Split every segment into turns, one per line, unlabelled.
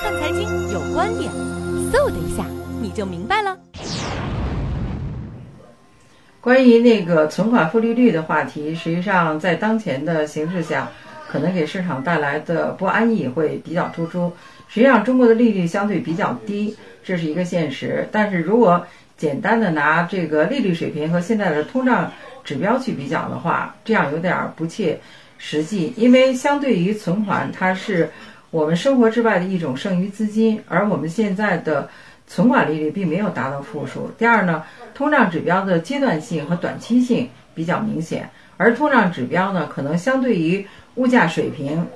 看财经有观点，嗖的一下你就明白了。
关于那个存款负利率的话题，实际上在当前的形势下，可能给市场带来的不安逸会比较突出。实际上，中国的利率相对比较低，这是一个现实。但是如果简单的拿这个利率水平和现在的通胀指标去比较的话，这样有点不切实际。因为相对于存款，它是我们生活之外的一种剩余资金，而我们现在的存款利率并没有达到负数。第二呢，通胀指标的阶段性和短期性比较明显，而通胀指标呢，可能相对于物价水平，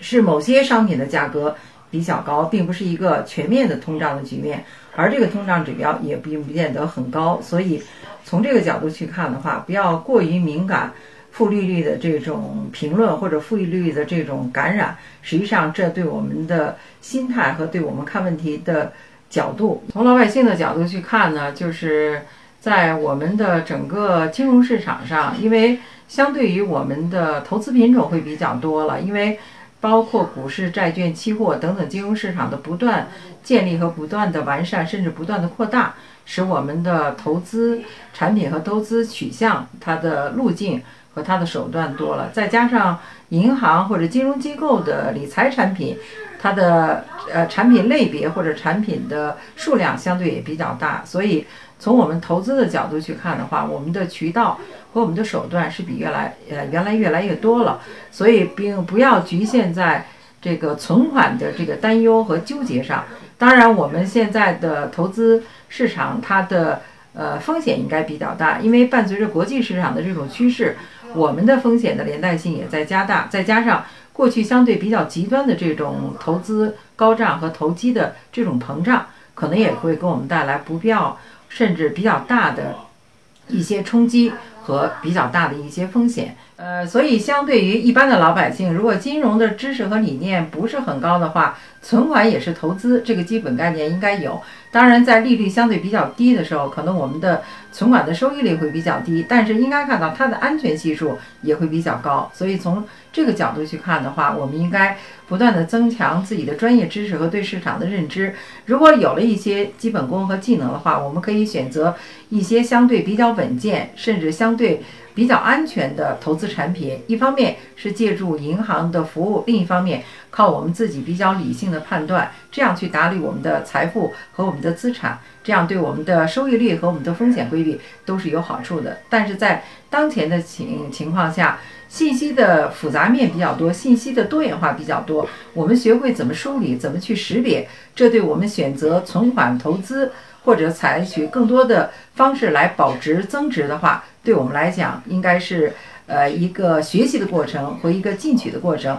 是某些商品的价格。比较高，并不是一个全面的通胀的局面，而这个通胀指标也并不见得很高，所以从这个角度去看的话，不要过于敏感负利率的这种评论或者负利率的这种感染，实际上这对我们的心态和对我们看问题的角度，从老百姓的角度去看呢，就是在我们的整个金融市场上，因为相对于我们的投资品种会比较多了，因为。包括股市、债券、期货等等金融市场的不断建立和不断的完善，甚至不断的扩大，使我们的投资产品和投资取向它的路径和它的手段多了。再加上银行或者金融机构的理财产品，它的呃产品类别或者产品的数量相对也比较大，所以。从我们投资的角度去看的话，我们的渠道和我们的手段是比越来呃原来越来越多了，所以并不要局限在这个存款的这个担忧和纠结上。当然，我们现在的投资市场它的呃风险应该比较大，因为伴随着国际市场的这种趋势，我们的风险的连带性也在加大。再加上过去相对比较极端的这种投资高涨和投机的这种膨胀，可能也会给我们带来不必要。甚至比较大的一些冲击和比较大的一些风险，呃，所以相对于一般的老百姓，如果金融的知识和理念不是很高的话，存款也是投资，这个基本概念应该有。当然，在利率相对比较低的时候，可能我们的存款的收益率会比较低，但是应该看到它的安全系数也会比较高。所以从这个角度去看的话，我们应该不断的增强自己的专业知识和对市场的认知。如果有了一些基本功和技能的话，我们可以选择一些相对比较稳健，甚至相对。比较安全的投资产品，一方面是借助银行的服务，另一方面靠我们自己比较理性的判断，这样去打理我们的财富和我们的资产，这样对我们的收益率和我们的风险规避都是有好处的。但是在当前的情情况下，信息的复杂面比较多，信息的多元化比较多，我们学会怎么梳理，怎么去识别，这对我们选择存款投资。或者采取更多的方式来保值增值的话，对我们来讲应该是呃一个学习的过程和一个进取的过程。